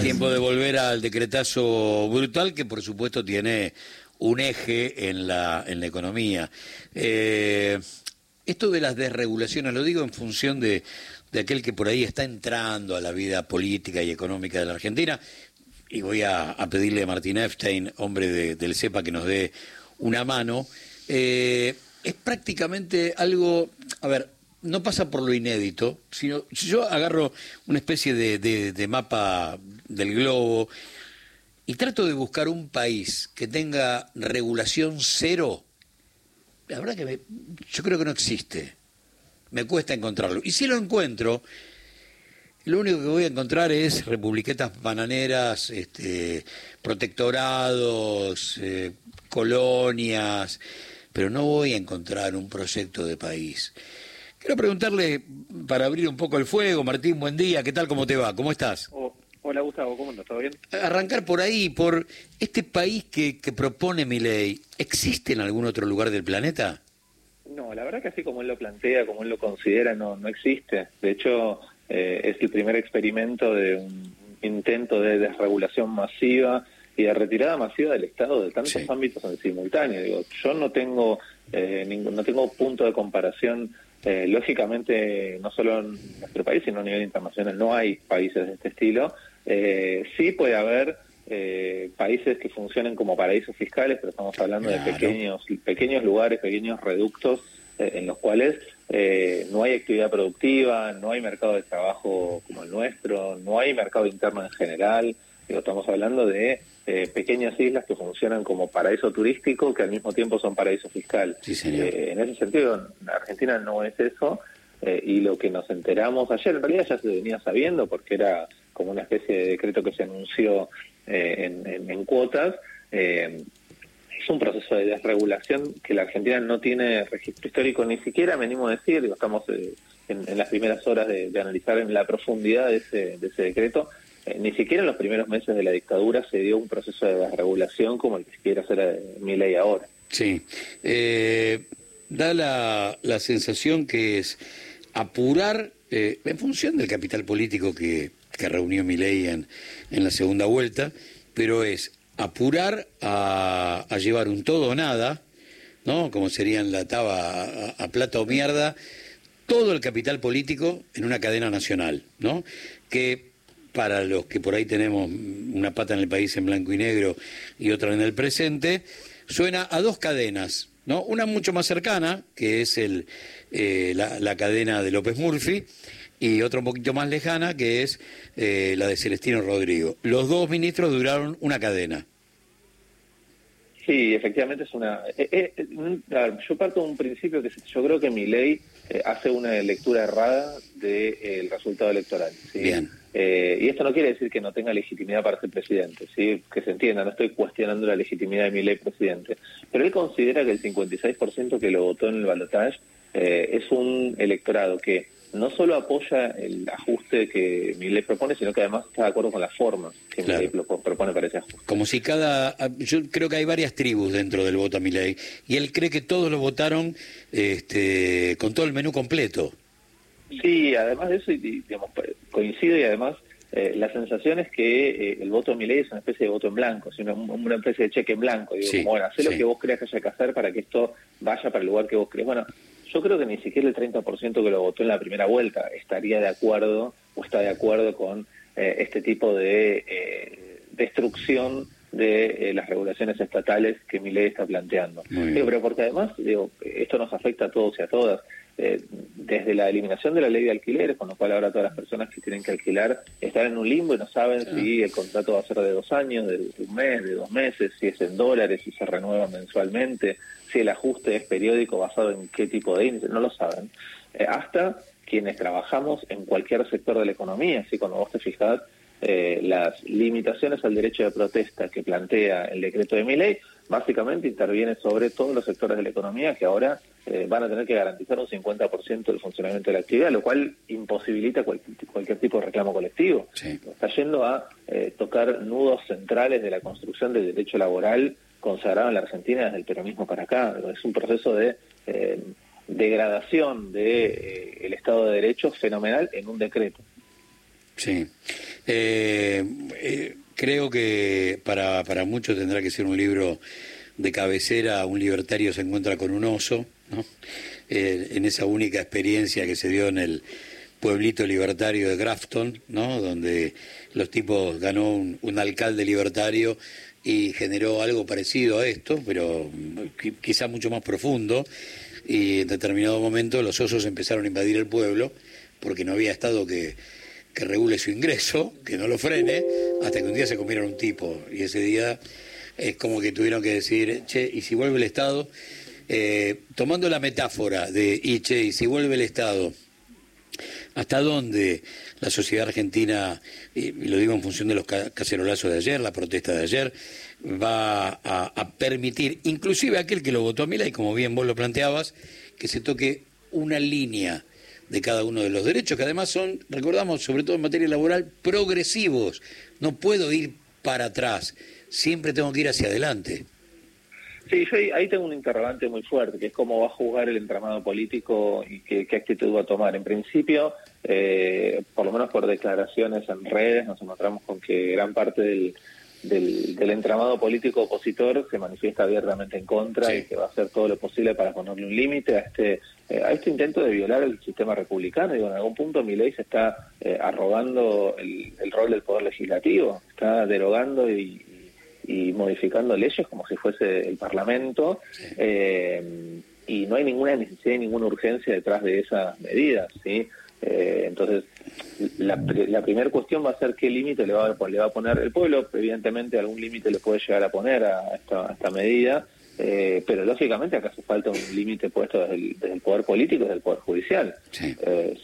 Tiempo de volver al decretazo brutal que por supuesto tiene un eje en la, en la economía. Eh, esto de las desregulaciones, lo digo en función de, de aquel que por ahí está entrando a la vida política y económica de la Argentina, y voy a, pedirle a Martín Epstein, hombre del CEPA, que nos dé una mano, eh, es prácticamente algo, a ver, no pasa por lo inédito, sino si yo agarro una especie de, mapa del globo y trato de buscar un país que tenga regulación cero, la verdad que yo creo que no existe. Me cuesta encontrarlo. Y si lo encuentro, lo único que voy a encontrar es republiquetas bananeras, este, protectorados, eh, colonias, pero no voy a encontrar un proyecto de país. Quiero preguntarle, para abrir un poco el fuego, Martín, buen día, ¿qué tal, cómo te va? ¿Cómo estás? Oh, hola Gustavo, ¿cómo andas? ¿Todo bien? Arrancar por ahí, por este país que, que propone mi ley, ¿existe en algún otro lugar del planeta? No, la verdad que así como él lo plantea, como él lo considera, no, no existe. De hecho, eh, es el primer experimento de un intento de desregulación masiva y de retirada masiva del Estado de tantos ámbitos en simultáneo. Digo, yo no tengo eh, ningún, no tengo punto de comparación eh, lógicamente, no solo en nuestro país, sino a nivel internacional, no hay países de este estilo. Eh, sí puede haber eh, países que funcionen como paraísos fiscales, pero estamos hablando de pequeños, pequeños lugares, pequeños reductos en los cuales no hay actividad productiva, no hay mercado de trabajo como el nuestro, no hay mercado interno en general. Digo, estamos hablando de eh, pequeñas islas que funcionan como paraíso turístico que al mismo tiempo son paraíso fiscal. Eh, en ese sentido, Argentina no es eso eh, y lo que nos enteramos ayer, en realidad ya se venía sabiendo porque era como una especie de decreto que se anunció en, cuotas. es un proceso de desregulación que la Argentina no tiene registro histórico, ni siquiera me animo a decir, estamos en, las primeras horas de, analizar en la profundidad de ese, de ese decreto, eh, ni siquiera en los primeros meses de la dictadura se dio un proceso de desregulación como el que quiere hacer eh, mi ley ahora. Sí. Eh, da la, la, sensación que es apurar, en función del capital político que, que reunió mi ley en, en la segunda vuelta, pero es apurar a, a llevar un todo o nada, ¿no? Como serían la taba a, a plata o mierda, todo el capital político en una cadena nacional, ¿no? Que para los que por ahí tenemos una pata en el país en blanco y negro y otra en el presente, suena a dos cadenas, ¿no? Una mucho más cercana, que es el, eh, la, cadena de López Murphy, y otra un poquito más lejana, que es eh, la de Celestino Rodrigo. Los dos ministros duraron una cadena. Sí, efectivamente es una... Eh, yo parto de un principio que yo creo que mi ley hace una lectura errada del resultado electoral. Bien eh, y esto no quiere decir que no tenga legitimidad para ser presidente, ¿sí? que se entienda, no estoy cuestionando la legitimidad de mi ley presidente, pero él considera que el 56% que lo votó en el balotaje eh, es un electorado que no solo apoya el ajuste que mi ley propone, sino que además está de acuerdo con la forma que mi ley propone para ese ajuste. Como si cada... Yo creo que hay varias tribus dentro del voto a mi ley, y él cree que todos lo votaron este, con todo el menú completo. Sí, además de eso, digamos, coincido y además eh, la sensación es que eh, el voto de mi ley es una especie de voto en blanco, sino una especie de cheque en blanco. Digo, como, bueno, haz lo que vos creas que haya que hacer para que esto vaya para el lugar que vos crees. Bueno, yo creo que ni siquiera el 30% que lo votó en la primera vuelta estaría de acuerdo o está de acuerdo con eh, este tipo de destrucción de las regulaciones estatales que mi ley está planteando. Digo, pero porque además, digo, esto nos afecta a todos y a todas. Eh, desde la eliminación de la ley de alquileres, con lo cual ahora todas las personas que tienen que alquilar están en un limbo y no saben si el contrato va a ser de dos años, de, un mes, de dos meses, si es en dólares, si se renueva mensualmente, si el ajuste es periódico basado en qué tipo de índice, no lo saben. Eh, hasta quienes trabajamos en cualquier sector de la economía, así cuando vos te fijás, eh, las limitaciones al derecho de protesta que plantea el decreto de mi ley, básicamente interviene sobre todos los sectores de la economía que ahora eh, van a tener que garantizar un 50% del funcionamiento de la actividad, lo cual imposibilita cualquier, tipo de reclamo colectivo. Está yendo a eh, tocar nudos centrales de la construcción del derecho laboral consagrado en la Argentina desde el peronismo para acá. Es un proceso de eh, degradación del de, el Estado de Derecho fenomenal en un decreto. Sí. Eh, eh, creo que para, para muchos tendrá que ser un libro de cabecera, un libertario se encuentra con un oso, ¿no? Eh, en esa única experiencia que se dio en el pueblito libertario de Grafton, ¿no? donde los tipos ganó un, alcalde libertario y generó algo parecido a esto, pero quizá mucho más profundo, y en determinado momento los osos empezaron a invadir el pueblo porque no había estado que, que regule su ingreso, que no lo frene, hasta que un día se comieron un tipo, y ese día es como que tuvieron que decir, che, y si vuelve el Estado, eh, tomando la metáfora de, y che, y si vuelve el Estado, hasta dónde la sociedad argentina, y lo digo en función de los cacerolazos de ayer, la protesta de ayer, va a, permitir, inclusive aquel que lo votó a y como bien vos lo planteabas, que se toque una línea de cada uno de los derechos, que además son, recordamos, sobre todo en materia laboral, progresivos. No puedo ir para atrás, siempre tengo que ir hacia adelante. Sí, yo ahí, tengo un interrogante muy fuerte, que es cómo va a jugar el entramado político y qué, actitud va a tomar. En principio, eh, por lo menos por declaraciones en redes, nos encontramos con que gran parte del, del, entramado político opositor se manifiesta abiertamente en contra y que va a hacer todo lo posible para ponerle un límite a este eh, a este intento de violar el sistema republicano. Digo, en algún punto mi ley se está eh, arrogando el, el, rol del poder legislativo, está derogando y, y modificando leyes como si fuese el Parlamento. Eh, y no hay ninguna necesidad y ninguna urgencia detrás de esas medidas, ¿sí? Eh, entonces, la, la primera cuestión va a ser qué límite le va, a, le va a poner el pueblo. Evidentemente, algún límite le puede llegar a poner a esta, esta medida, eh, pero lógicamente acá hace falta un límite puesto desde el, poder político, desde el poder judicial.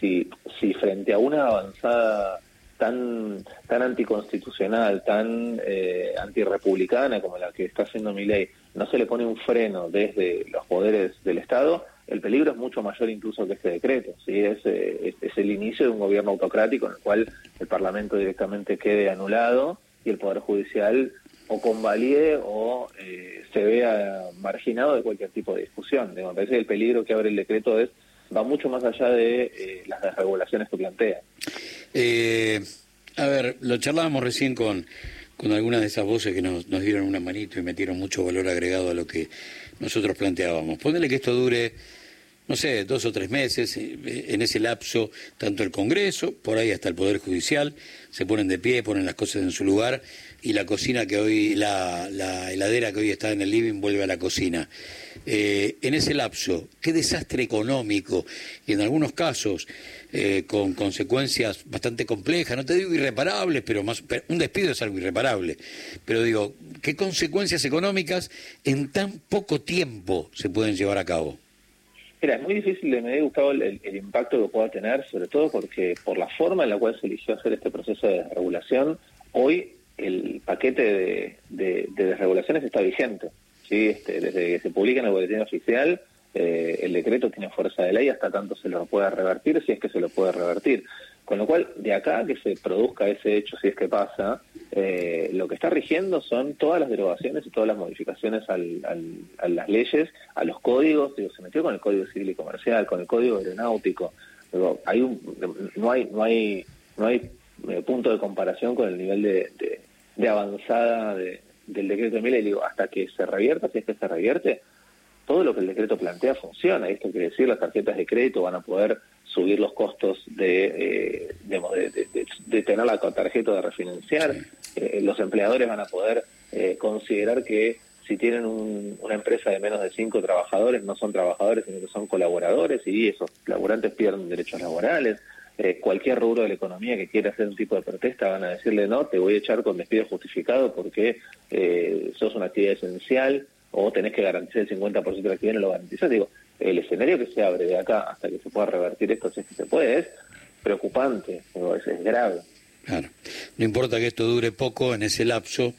si, si frente a una avanzada tan tan anticonstitucional, tan eh, antirrepublicana como la que está haciendo mi ley, no se le pone un freno desde los poderes del Estado, el peligro es mucho mayor incluso que este decreto. ¿sí? Es, eh, es, el inicio de un gobierno autocrático en el cual el Parlamento directamente quede anulado y el Poder Judicial o convalide o eh, se vea marginado de cualquier tipo de discusión. Me parece que el peligro que abre el decreto es va mucho más allá de eh, las desregulaciones que plantea. Eh, a ver, lo charlábamos recién con, con algunas de esas voces que nos, nos dieron una manito y metieron mucho valor agregado a lo que nosotros planteábamos. Ponele que esto dure, no sé, dos o tres meses, eh, en ese lapso, tanto el Congreso, por ahí hasta el Poder Judicial, se ponen de pie, ponen las cosas en su lugar y la cocina que hoy, la, la heladera que hoy está en el living vuelve a la cocina. Eh, en ese lapso, qué desastre económico y en algunos casos eh, con consecuencias bastante complejas, no te digo irreparables, pero más un despido es algo irreparable, pero digo, qué consecuencias económicas en tan poco tiempo se pueden llevar a cabo. Mira, es muy difícil de medir, Gustavo, el, impacto que pueda tener, sobre todo porque por la forma en la cual se eligió hacer este proceso de regulación, hoy el paquete de, de desregulaciones está vigente. ¿sí? Este, desde que se publica en el boletín oficial, eh, el decreto tiene fuerza de ley hasta tanto se lo pueda revertir, si es que se lo puede revertir. Con lo cual, de acá que se produzca ese hecho, si es que pasa, eh, lo que está rigiendo son todas las derogaciones y todas las modificaciones al, a las leyes, a los códigos, digo, se metió con el Código Civil y Comercial, con el Código Aeronáutico, hay no hay, no hay, no hay eh, punto de comparación con el nivel de, de avanzada de, del decreto de Mila y digo, hasta que se revierta, si es que se revierte, todo lo que el decreto plantea funciona. Esto quiere decir, las tarjetas de crédito van a poder subir los costos de, eh, de, tener la tarjeta de refinanciar, eh, los empleadores van a poder eh, considerar que si tienen una empresa de menos de cinco trabajadores, no son trabajadores, sino que son colaboradores, y esos laburantes pierden derechos laborales. Eh, cualquier rubro de la economía que quiera hacer un tipo de protesta van a decirle no, te voy a echar con despido justificado porque eh, sos una actividad esencial o tenés que garantizar el 50% de la actividad y no lo garantizás. Digo, el escenario que se abre de acá hasta que se pueda revertir esto, si es que se puede, es preocupante, es, es grave. Claro, no importa que esto dure poco en ese lapso,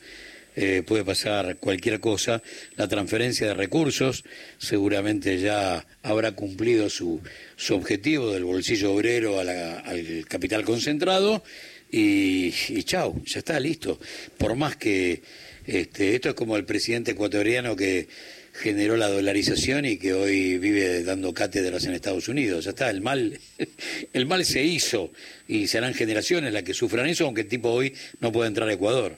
eh, puede pasar cualquier cosa. La transferencia de recursos seguramente ya habrá cumplido su, su objetivo del bolsillo obrero al capital concentrado y, chau, ya está listo. Por más que este, esto es como el presidente ecuatoriano que generó la dolarización y que hoy vive dando cátedras en Estados Unidos. Ya está, el mal, el mal se hizo y serán generaciones las que sufran eso, aunque el tipo hoy no puede entrar a Ecuador.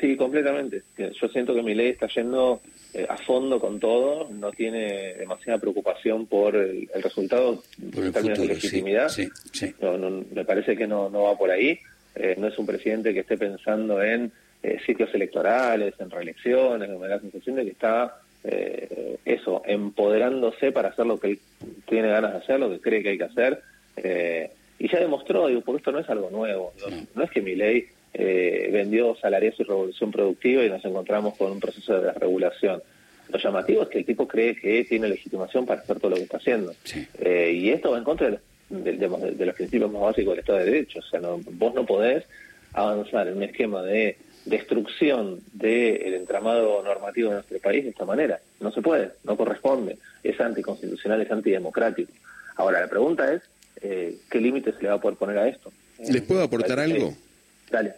Sí, completamente. Yo siento que mi ley está yendo eh, a fondo con todo, no tiene demasiada preocupación por el, resultado en términos de legitimidad. me parece que no, no va por ahí. Eh, no es un presidente que esté pensando en eh, sitios electorales, en reelecciones, me da la sensación de que está eh, eso, empoderándose para hacer lo que él tiene ganas de hacer, lo que cree que hay que hacer. Eh, y ya demostró, digo, porque esto no es algo nuevo. No, es que mi ley eh, vendió salarios y revolución productiva y nos encontramos con un proceso de desregulación. Lo llamativo es que el tipo cree que tiene legitimación para hacer todo lo que está haciendo. y esto va en contra de, los principios más básicos del Estado de Derecho. O sea, vos no podés avanzar en un esquema de destrucción del entramado normativo de nuestro país de esta manera. No se puede, no corresponde, es anticonstitucional, es antidemocrático. Ahora, la pregunta es, eh, ¿qué límites se le va a poder poner a esto? ¿Les puedo aportar algo? Dale.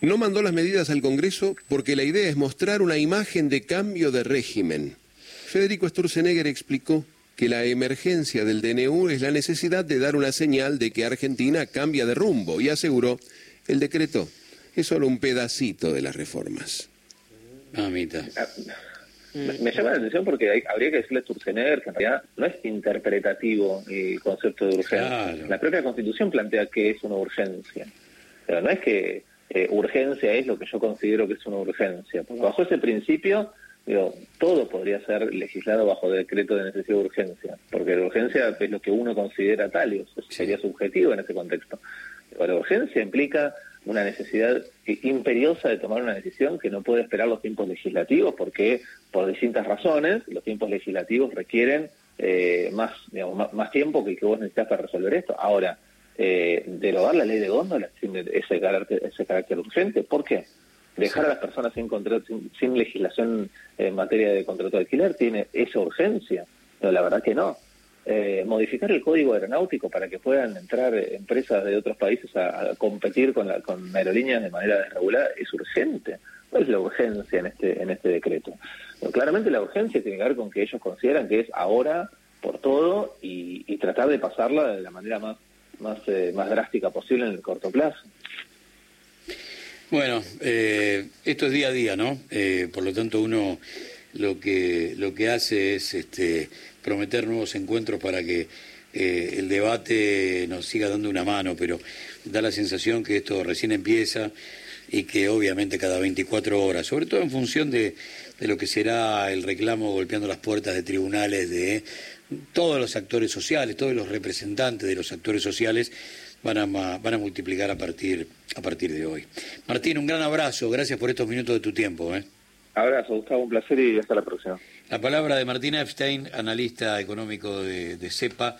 No mandó las medidas al Congreso porque la idea es mostrar una imagen de cambio de régimen. Federico Sturzenegger explicó que la emergencia del DNU es la necesidad de dar una señal de que Argentina cambia de rumbo y aseguró el decreto es solo un pedacito de las reformas. Mamita. Ah, me, llama la atención porque habría que decirle a Sturzenegger que en realidad no es interpretativo el concepto de urgencia. La propia Constitución plantea que es una urgencia. Pero no es que eh, urgencia es lo que yo considero que es una urgencia. Porque bajo ese principio, digo, todo podría ser legislado bajo decreto de necesidad de urgencia. Porque la urgencia es lo que uno considera tal y eso sería subjetivo en ese contexto. Pero la urgencia implica una necesidad imperiosa de tomar una decisión que no puede esperar los tiempos legislativos porque por distintas razones los tiempos legislativos requieren eh, más, digamos, más, tiempo que que vos necesitas para resolver esto. Ahora, eh, derogar la ley de góndola sin ese carácter, ese carácter urgente, ¿por qué? Dejar a las personas sin, sin, legislación en materia de contrato de alquiler tiene esa urgencia. No, la verdad que no. Eh, modificar el código aeronáutico para que puedan entrar empresas de otros países a, competir con, la, con aerolíneas de manera desregulada es urgente. ¿Cuál es la urgencia en este, en este decreto? claramente la urgencia tiene que ver con que ellos consideran que es ahora por todo y, tratar de pasarla de la manera más, más, eh, más drástica posible en el corto plazo. Bueno, eh, esto es día a día, ¿no? por lo tanto, uno lo que, lo que hace es este, prometer nuevos encuentros para que eh, el debate nos siga dando una mano, pero da la sensación que esto recién empieza y que obviamente cada 24 horas, sobre todo en función de, de lo que será el reclamo golpeando las puertas de tribunales de todos los actores sociales, todos los representantes de los actores sociales, van a, van a multiplicar a partir, a partir de hoy. Martín, un gran abrazo, gracias por estos minutos de tu tiempo. ¿eh? Abrazo, Gustavo, un placer y hasta la próxima. La palabra de Martín Epstein, analista económico de, de CEPA.